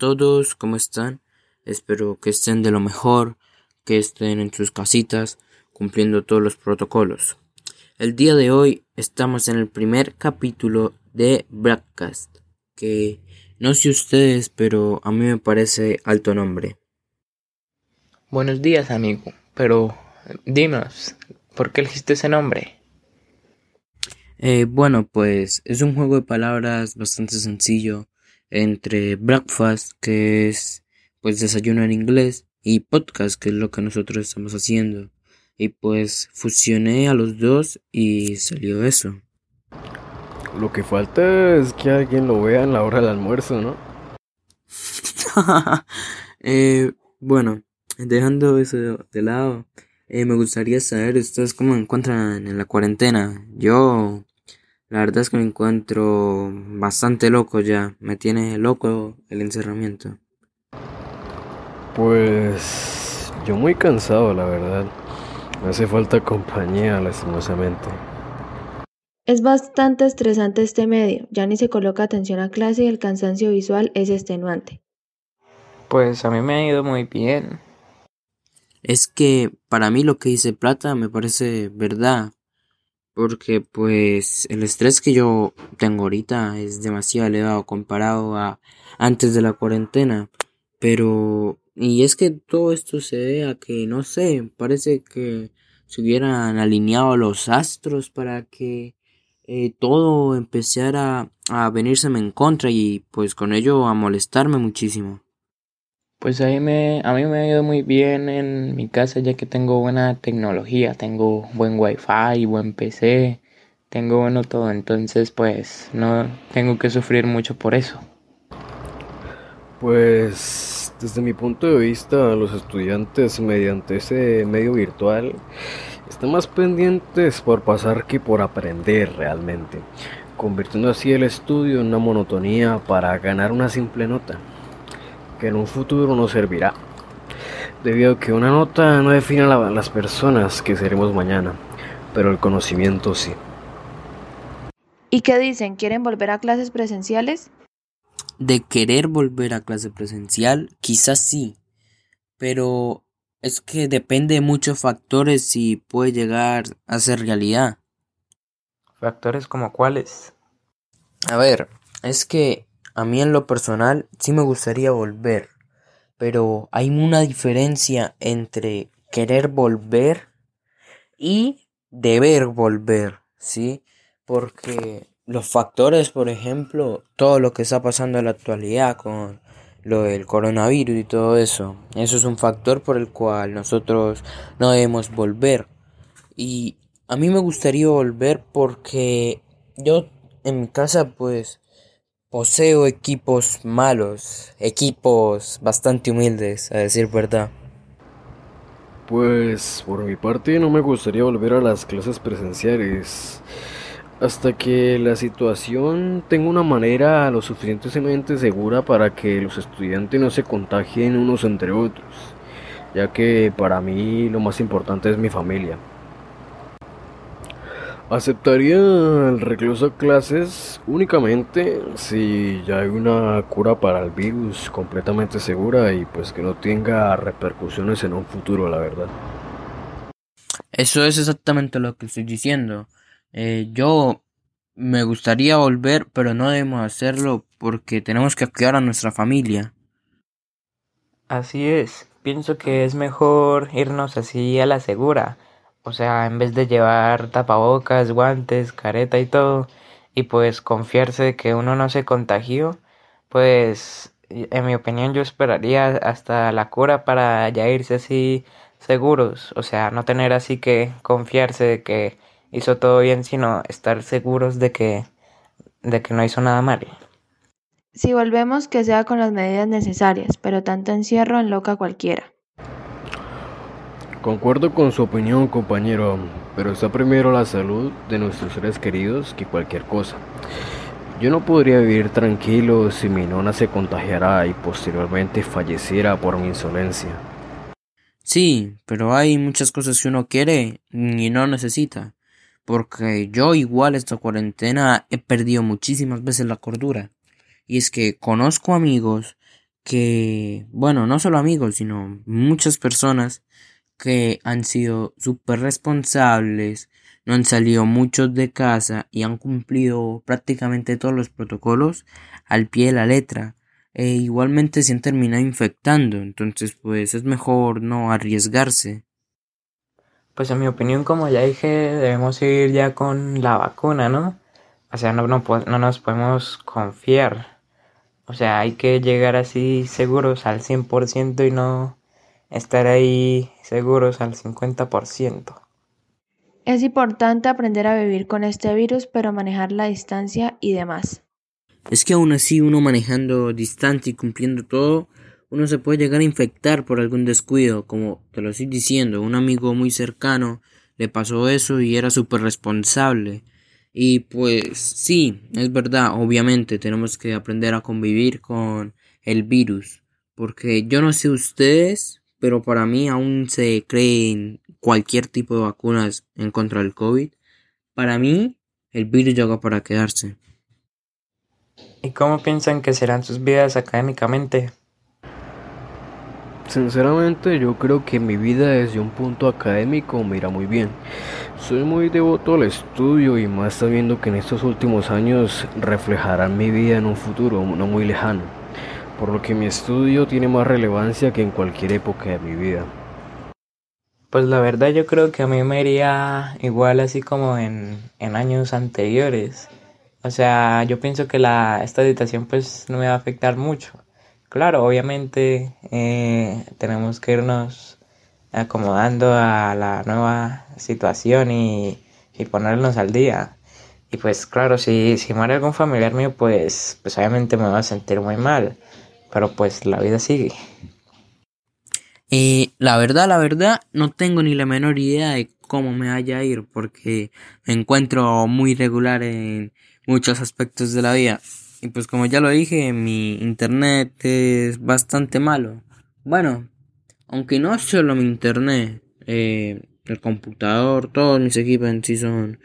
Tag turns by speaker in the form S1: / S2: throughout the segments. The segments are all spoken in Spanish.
S1: Todos, ¿cómo están? Espero que estén de lo mejor, que estén en sus casitas, cumpliendo todos los protocolos. El día de hoy estamos en el primer capítulo de Broadcast, que no sé ustedes, pero a mí me parece alto nombre.
S2: Buenos días, amigo, pero dinos, ¿por qué elegiste ese nombre?
S1: Eh, bueno, pues es un juego de palabras bastante sencillo entre breakfast, que es pues desayuno en inglés, y podcast, que es lo que nosotros estamos haciendo. Y pues fusioné a los dos y salió eso.
S3: Lo que falta es que alguien lo vea en la hora del almuerzo, ¿no?
S1: eh, bueno, dejando eso de lado, eh, me gustaría saber ustedes cómo encuentran en la cuarentena. Yo la verdad es que me encuentro bastante loco ya. Me tiene loco el encerramiento.
S3: Pues yo muy cansado, la verdad. Me hace falta compañía, lastimosamente.
S4: Es bastante estresante este medio, ya ni se coloca atención a clase y el cansancio visual es extenuante.
S2: Pues a mí me ha ido muy bien.
S1: Es que para mí lo que dice Plata me parece verdad porque pues el estrés que yo tengo ahorita es demasiado elevado comparado a antes de la cuarentena. Pero, y es que todo esto se ve a que, no sé, parece que se hubieran alineado los astros para que eh, todo empezara a venírseme en contra y pues con ello a molestarme muchísimo.
S2: Pues a mí, me, a mí me ha ido muy bien en mi casa ya que tengo buena tecnología, tengo buen wifi, buen PC, tengo bueno todo, entonces pues no tengo que sufrir mucho por eso.
S3: Pues desde mi punto de vista los estudiantes mediante ese medio virtual están más pendientes por pasar que por aprender realmente, convirtiendo así el estudio en una monotonía para ganar una simple nota que en un futuro nos servirá, debido a que una nota no define a las personas que seremos mañana, pero el conocimiento sí.
S4: ¿Y qué dicen? ¿Quieren volver a clases presenciales?
S1: De querer volver a clase presencial, quizás sí, pero es que depende de muchos factores si puede llegar a ser realidad.
S2: ¿Factores como cuáles?
S1: A ver, es que a mí en lo personal sí me gustaría volver, pero hay una diferencia entre querer volver y deber volver, ¿sí? Porque los factores, por ejemplo, todo lo que está pasando en la actualidad con lo del coronavirus y todo eso, eso es un factor por el cual nosotros no debemos volver. Y a mí me gustaría volver porque yo en mi casa pues Poseo equipos malos, equipos bastante humildes, a decir verdad.
S3: Pues por mi parte no me gustaría volver a las clases presenciales hasta que la situación tenga una manera lo suficientemente segura para que los estudiantes no se contagien unos entre otros, ya que para mí lo más importante es mi familia. Aceptaría el recluso a clases únicamente si ya hay una cura para el virus completamente segura y pues que no tenga repercusiones en un futuro, la verdad.
S1: Eso es exactamente lo que estoy diciendo. Eh, yo me gustaría volver, pero no debemos hacerlo porque tenemos que cuidar a nuestra familia.
S2: Así es, pienso que es mejor irnos así a la segura o sea, en vez de llevar tapabocas, guantes, careta y todo, y pues confiarse de que uno no se contagió, pues en mi opinión yo esperaría hasta la cura para ya irse así seguros, o sea, no tener así que confiarse de que hizo todo bien, sino estar seguros de que de que no hizo nada mal.
S4: Si volvemos que sea con las medidas necesarias, pero tanto encierro enloca a cualquiera.
S3: Concuerdo con su opinión, compañero, pero está primero la salud de nuestros seres queridos que cualquier cosa. Yo no podría vivir tranquilo si mi nona se contagiara y posteriormente falleciera por mi insolencia.
S1: Sí, pero hay muchas cosas que uno quiere y no necesita. Porque yo igual esta cuarentena he perdido muchísimas veces la cordura. Y es que conozco amigos que, bueno, no solo amigos, sino muchas personas que han sido súper responsables, no han salido muchos de casa y han cumplido prácticamente todos los protocolos al pie de la letra. E igualmente se han terminado infectando, entonces pues es mejor no arriesgarse.
S2: Pues en mi opinión, como ya dije, debemos ir ya con la vacuna, ¿no? O sea, no, no, no nos podemos confiar. O sea, hay que llegar así seguros al 100% y no estar ahí seguros al 50%.
S4: Es importante aprender a vivir con este virus, pero manejar la distancia y demás.
S1: Es que aún así uno manejando distancia y cumpliendo todo, uno se puede llegar a infectar por algún descuido, como te lo estoy diciendo, un amigo muy cercano le pasó eso y era súper responsable. Y pues sí, es verdad, obviamente tenemos que aprender a convivir con el virus, porque yo no sé ustedes, pero para mí aún se creen cualquier tipo de vacunas en contra del COVID. Para mí, el virus llega para quedarse.
S2: ¿Y cómo piensan que serán sus vidas académicamente?
S3: Sinceramente yo creo que mi vida desde un punto académico me irá muy bien. Soy muy devoto al estudio y más sabiendo que en estos últimos años reflejarán mi vida en un futuro no muy lejano, por lo que mi estudio tiene más relevancia que en cualquier época de mi vida.
S2: Pues la verdad yo creo que a mí me iría igual así como en, en años anteriores. O sea, yo pienso que la, esta situación pues no me va a afectar mucho. Claro, obviamente eh, tenemos que irnos acomodando a la nueva situación y, y ponernos al día. Y pues claro, si, si muere algún familiar mío, pues, pues obviamente me voy a sentir muy mal. Pero pues la vida sigue.
S1: Y la verdad, la verdad, no tengo ni la menor idea de cómo me vaya a ir porque me encuentro muy regular en muchos aspectos de la vida. Y pues como ya lo dije, mi internet es bastante malo. Bueno, aunque no solo mi internet, eh, el computador, todos mis equipos en sí son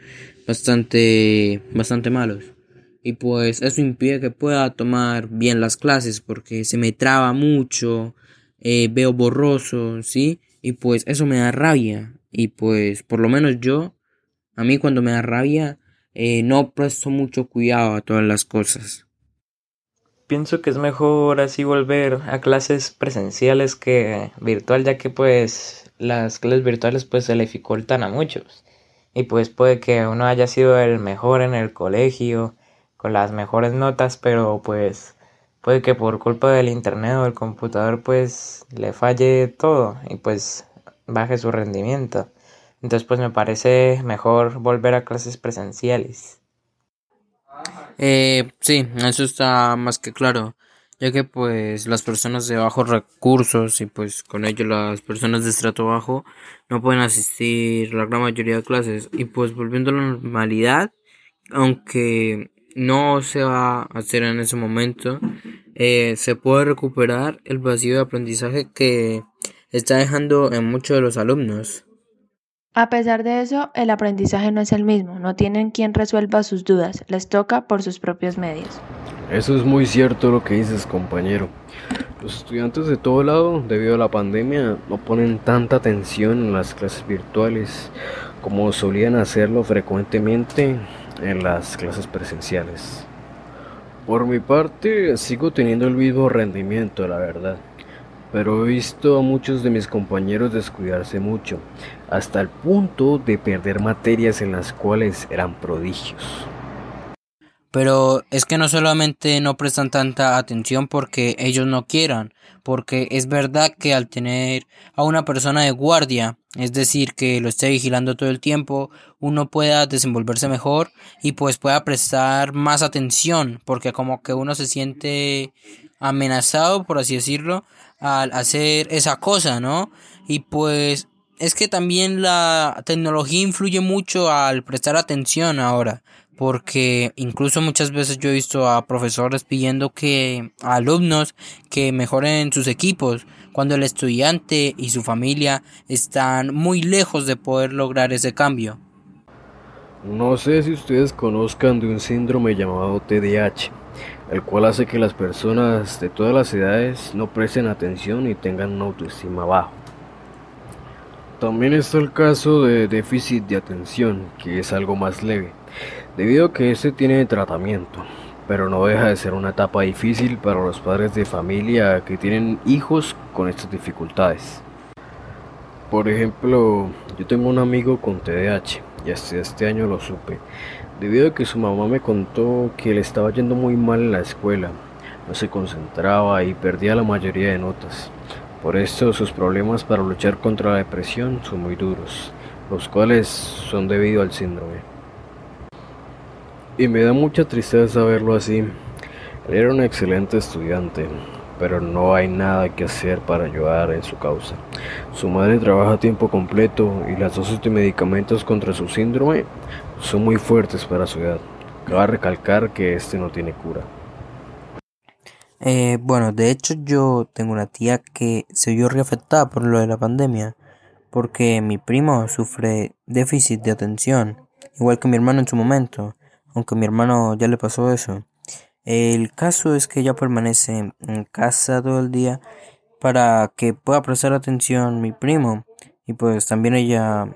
S1: bastante, bastante malos. Y pues eso impide que pueda tomar bien las clases porque se me traba mucho, eh, veo borroso, ¿sí? Y pues eso me da rabia. Y pues por lo menos yo, a mí cuando me da rabia, eh, no presto mucho cuidado a todas las cosas.
S2: Pienso que es mejor así volver a clases presenciales que virtual, ya que pues las clases virtuales pues se le dificultan a muchos. Y pues puede que uno haya sido el mejor en el colegio, las mejores notas, pero pues puede que por culpa del internet o del computador pues le falle todo y pues baje su rendimiento. Entonces pues me parece mejor volver a clases presenciales.
S1: Eh, sí, eso está más que claro, ya que pues las personas de bajos recursos y pues con ello las personas de estrato bajo no pueden asistir la gran mayoría de clases y pues volviendo a la normalidad, aunque no se va a hacer en ese momento, eh, se puede recuperar el vacío de aprendizaje que está dejando en muchos de los alumnos.
S4: A pesar de eso, el aprendizaje no es el mismo, no tienen quien resuelva sus dudas, les toca por sus propios medios.
S3: Eso es muy cierto lo que dices, compañero. Los estudiantes de todo lado, debido a la pandemia, no ponen tanta atención en las clases virtuales como solían hacerlo frecuentemente en las clases presenciales. Por mi parte, sigo teniendo el mismo rendimiento, la verdad pero he visto a muchos de mis compañeros descuidarse mucho, hasta el punto de perder materias en las cuales eran prodigios.
S1: Pero es que no solamente no prestan tanta atención porque ellos no quieran, porque es verdad que al tener a una persona de guardia, es decir, que lo esté vigilando todo el tiempo, uno pueda desenvolverse mejor y pues pueda prestar más atención, porque como que uno se siente amenazado, por así decirlo, al hacer esa cosa, ¿no? Y pues es que también la tecnología influye mucho al prestar atención ahora, porque incluso muchas veces yo he visto a profesores pidiendo que a alumnos que mejoren sus equipos cuando el estudiante y su familia están muy lejos de poder lograr ese cambio.
S3: No sé si ustedes conozcan de un síndrome llamado TDAH el cual hace que las personas de todas las edades no presten atención y tengan una autoestima bajo. También está el caso de déficit de atención, que es algo más leve, debido a que este tiene tratamiento, pero no deja de ser una etapa difícil para los padres de familia que tienen hijos con estas dificultades. Por ejemplo, yo tengo un amigo con TDAH y hasta este año lo supe, debido a que su mamá me contó que le estaba yendo muy mal en la escuela, no se concentraba y perdía la mayoría de notas. Por esto sus problemas para luchar contra la depresión son muy duros, los cuales son debido al síndrome. Y me da mucha tristeza verlo así. Él era un excelente estudiante, pero no hay nada que hacer para ayudar en su causa. Su madre trabaja a tiempo completo y las dosis de medicamentos contra su síndrome son muy fuertes para su edad. Cabe recalcar que este no tiene cura.
S1: Eh, bueno, de hecho yo tengo una tía que se vio reafectada por lo de la pandemia, porque mi primo sufre déficit de atención, igual que mi hermano en su momento, aunque a mi hermano ya le pasó eso. El caso es que ella permanece en casa todo el día para que pueda prestar atención mi primo. Y pues también ella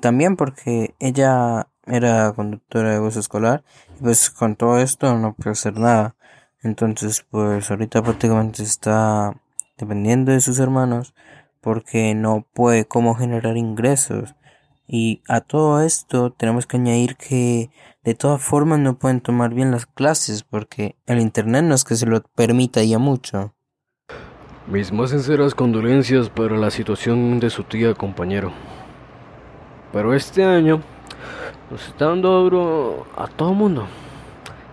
S1: también porque ella era conductora de bus escolar y pues con todo esto no puede hacer nada. Entonces pues ahorita prácticamente está dependiendo de sus hermanos porque no puede cómo generar ingresos. Y a todo esto tenemos que añadir que de todas formas no pueden tomar bien las clases porque el internet no es que se lo permita ya mucho.
S3: Mis más sinceras condolencias para la situación de su tía compañero. Pero este año nos está dando duro a todo mundo,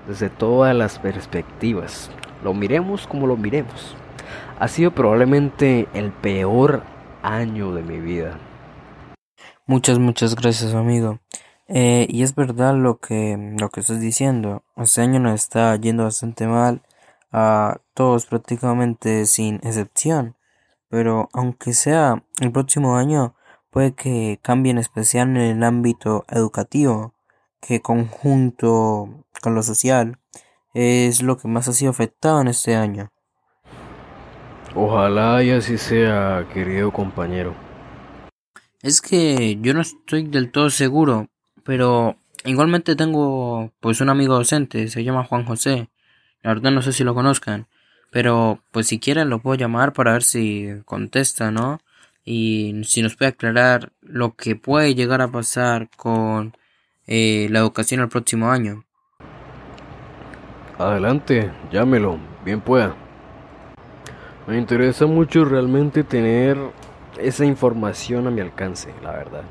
S3: desde todas las perspectivas. Lo miremos como lo miremos. Ha sido probablemente el peor año de mi vida.
S1: Muchas, muchas gracias, amigo. Eh, y es verdad lo que, lo que estás diciendo. Este año nos está yendo bastante mal a todos prácticamente sin excepción. Pero aunque sea el próximo año, puede que cambie en especial en el ámbito educativo, que conjunto con lo social es lo que más ha sido afectado en este año.
S3: Ojalá y así sea, querido compañero.
S1: Es que yo no estoy del todo seguro, pero igualmente tengo pues un amigo docente, se llama Juan José. La verdad no sé si lo conozcan, pero pues si quieren lo puedo llamar para ver si contesta, ¿no? Y si nos puede aclarar lo que puede llegar a pasar con eh, la educación el próximo año.
S3: Adelante, llámelo, bien pueda. Me interesa mucho realmente tener esa información a mi alcance, la verdad.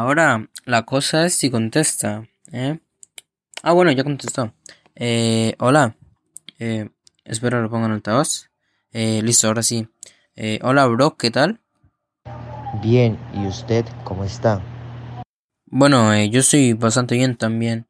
S1: Ahora, la cosa es si contesta, ¿eh? Ah, bueno, ya contestó. Eh, hola. Eh, espero lo pongan en altavoz. Eh, listo, ahora sí. Hola, bro, ¿qué tal?
S5: Bien, ¿y usted cómo está?
S1: Bueno, yo estoy bastante bien también.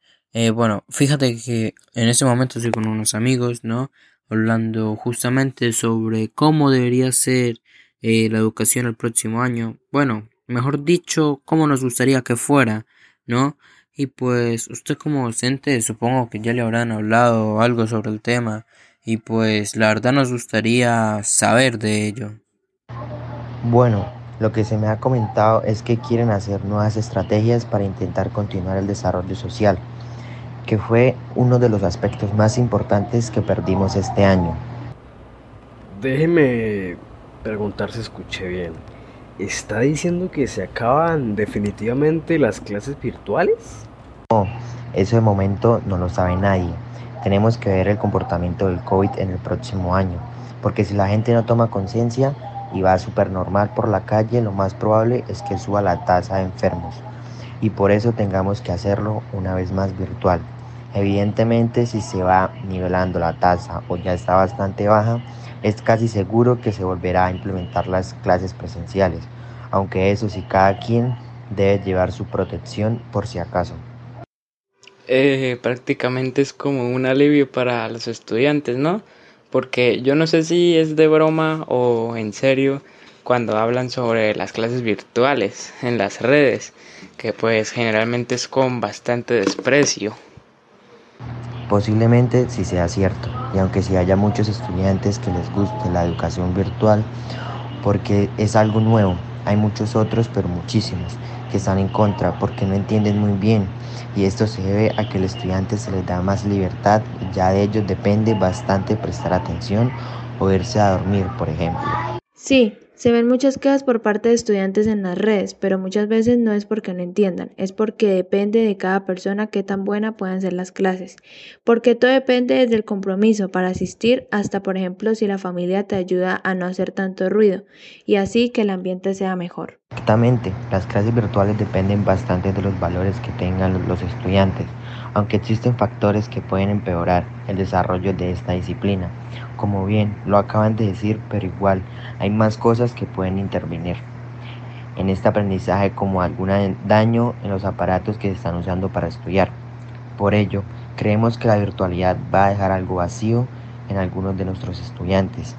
S1: Bueno, fíjate que en este momento estoy con unos amigos, ¿no? Hablando justamente sobre cómo debería ser la educación el próximo año. Bueno, mejor dicho, cómo nos gustaría que fuera, ¿no? Y pues usted como docente supongo que ya le habrán hablado algo sobre el tema y pues la verdad nos gustaría saber de ello.
S5: Bueno, lo que se me ha comentado es que quieren hacer nuevas estrategias para intentar continuar el desarrollo social, que fue uno de los aspectos más importantes que perdimos este año.
S3: Déjeme preguntar si escuché bien. ¿Está diciendo que se acaban definitivamente las clases virtuales?
S5: No, eso de momento no lo sabe nadie. Tenemos que ver el comportamiento del COVID en el próximo año, porque si la gente no toma conciencia y va súper normal por la calle, lo más probable es que suba la tasa de enfermos y por eso tengamos que hacerlo una vez más virtual. Evidentemente, si se va nivelando la tasa o ya está bastante baja, es casi seguro que se volverá a implementar las clases presenciales, aunque eso sí cada quien debe llevar su protección por si acaso.
S2: eh, prácticamente es como un alivio para los estudiantes, ¿no? Porque yo no sé si es de broma o en serio cuando hablan sobre las clases virtuales en las redes, que pues generalmente es con bastante desprecio.
S5: Posiblemente sí sea cierto, y aunque sí haya muchos estudiantes que les guste la educación virtual, porque es algo nuevo, hay muchos otros, pero muchísimos, que están en contra porque no entienden muy bien, y esto se debe a que al estudiante se les da más libertad ya de ellos depende bastante prestar atención o irse a dormir, por ejemplo.
S4: Sí, se ven muchas quejas por parte de estudiantes en las redes, pero muchas veces no es porque no entiendan, es porque depende de cada persona qué tan buena puedan ser las clases, porque todo depende desde el compromiso para asistir hasta, por ejemplo, si la familia te ayuda a no hacer tanto ruido y así que el ambiente sea mejor.
S5: Exactamente, las clases virtuales dependen bastante de los valores que tengan los estudiantes, aunque existen factores que pueden empeorar el desarrollo de esta disciplina, como bien lo acaban de decir, pero igual hay más cosas que pueden intervenir en este aprendizaje como algún daño en los aparatos que están usando para estudiar. Por ello, creemos que la virtualidad va a dejar algo vacío en algunos de nuestros estudiantes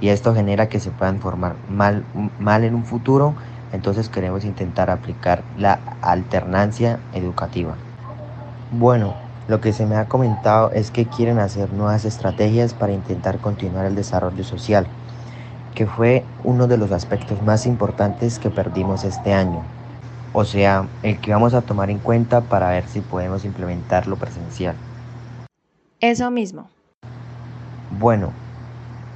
S5: y esto genera que se puedan formar mal, mal en un futuro, entonces queremos intentar aplicar la alternancia educativa. Bueno, lo que se me ha comentado es que quieren hacer nuevas estrategias para intentar continuar el desarrollo social, que fue uno de los aspectos más importantes que perdimos este año. O sea, el que vamos a tomar en cuenta para ver si podemos implementar lo presencial.
S4: Eso mismo.
S5: Bueno,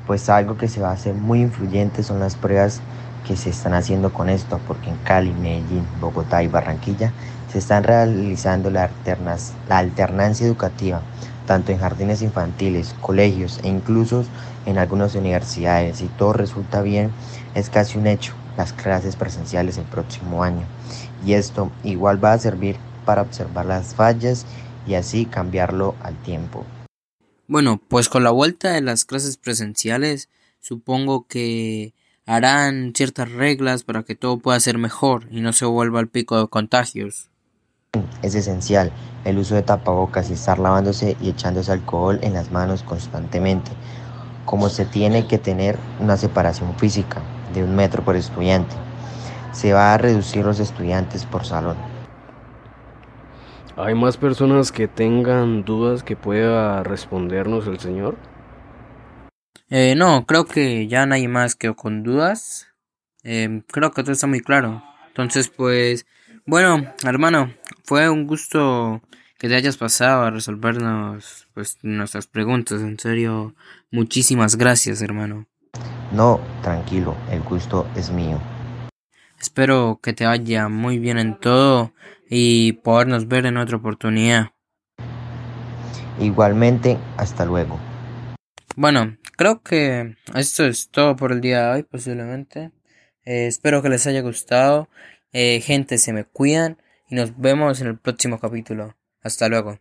S5: pues algo que se va a hacer muy influyente son las pruebas que se están haciendo con esto, porque en Cali, Medellín, Bogotá y Barranquilla se están realizando la, la alternancia educativa, tanto en jardines infantiles, colegios e incluso en algunas universidades. Si todo resulta bien, es casi un hecho las clases presenciales el próximo año. Y esto igual va a servir para observar las fallas y así cambiarlo al tiempo.
S1: Bueno, pues con la vuelta de las clases presenciales, supongo que harán ciertas reglas para que todo pueda ser mejor y no se vuelva al pico de contagios.
S5: Es esencial el uso de tapabocas y estar lavándose y echándose alcohol en las manos constantemente, como se tiene que tener una separación física de un metro por estudiante. Se va a reducir los estudiantes por salón.
S3: ¿Hay más personas que tengan dudas que pueda respondernos el señor?
S1: Eh, no, creo que ya no hay más que con dudas. Eh, creo que todo está muy claro. Entonces, pues, bueno, hermano, fue un gusto que te hayas pasado a resolvernos pues nuestras preguntas. En serio, muchísimas gracias, hermano.
S5: No, tranquilo, el gusto es mío.
S1: Espero que te vaya muy bien en todo y podernos ver en otra oportunidad.
S5: Igualmente, hasta luego.
S1: Bueno, creo que esto es todo por el día de hoy, posiblemente. Eh, espero que les haya gustado. Eh, gente, se me cuidan y nos vemos en el próximo capítulo. Hasta luego.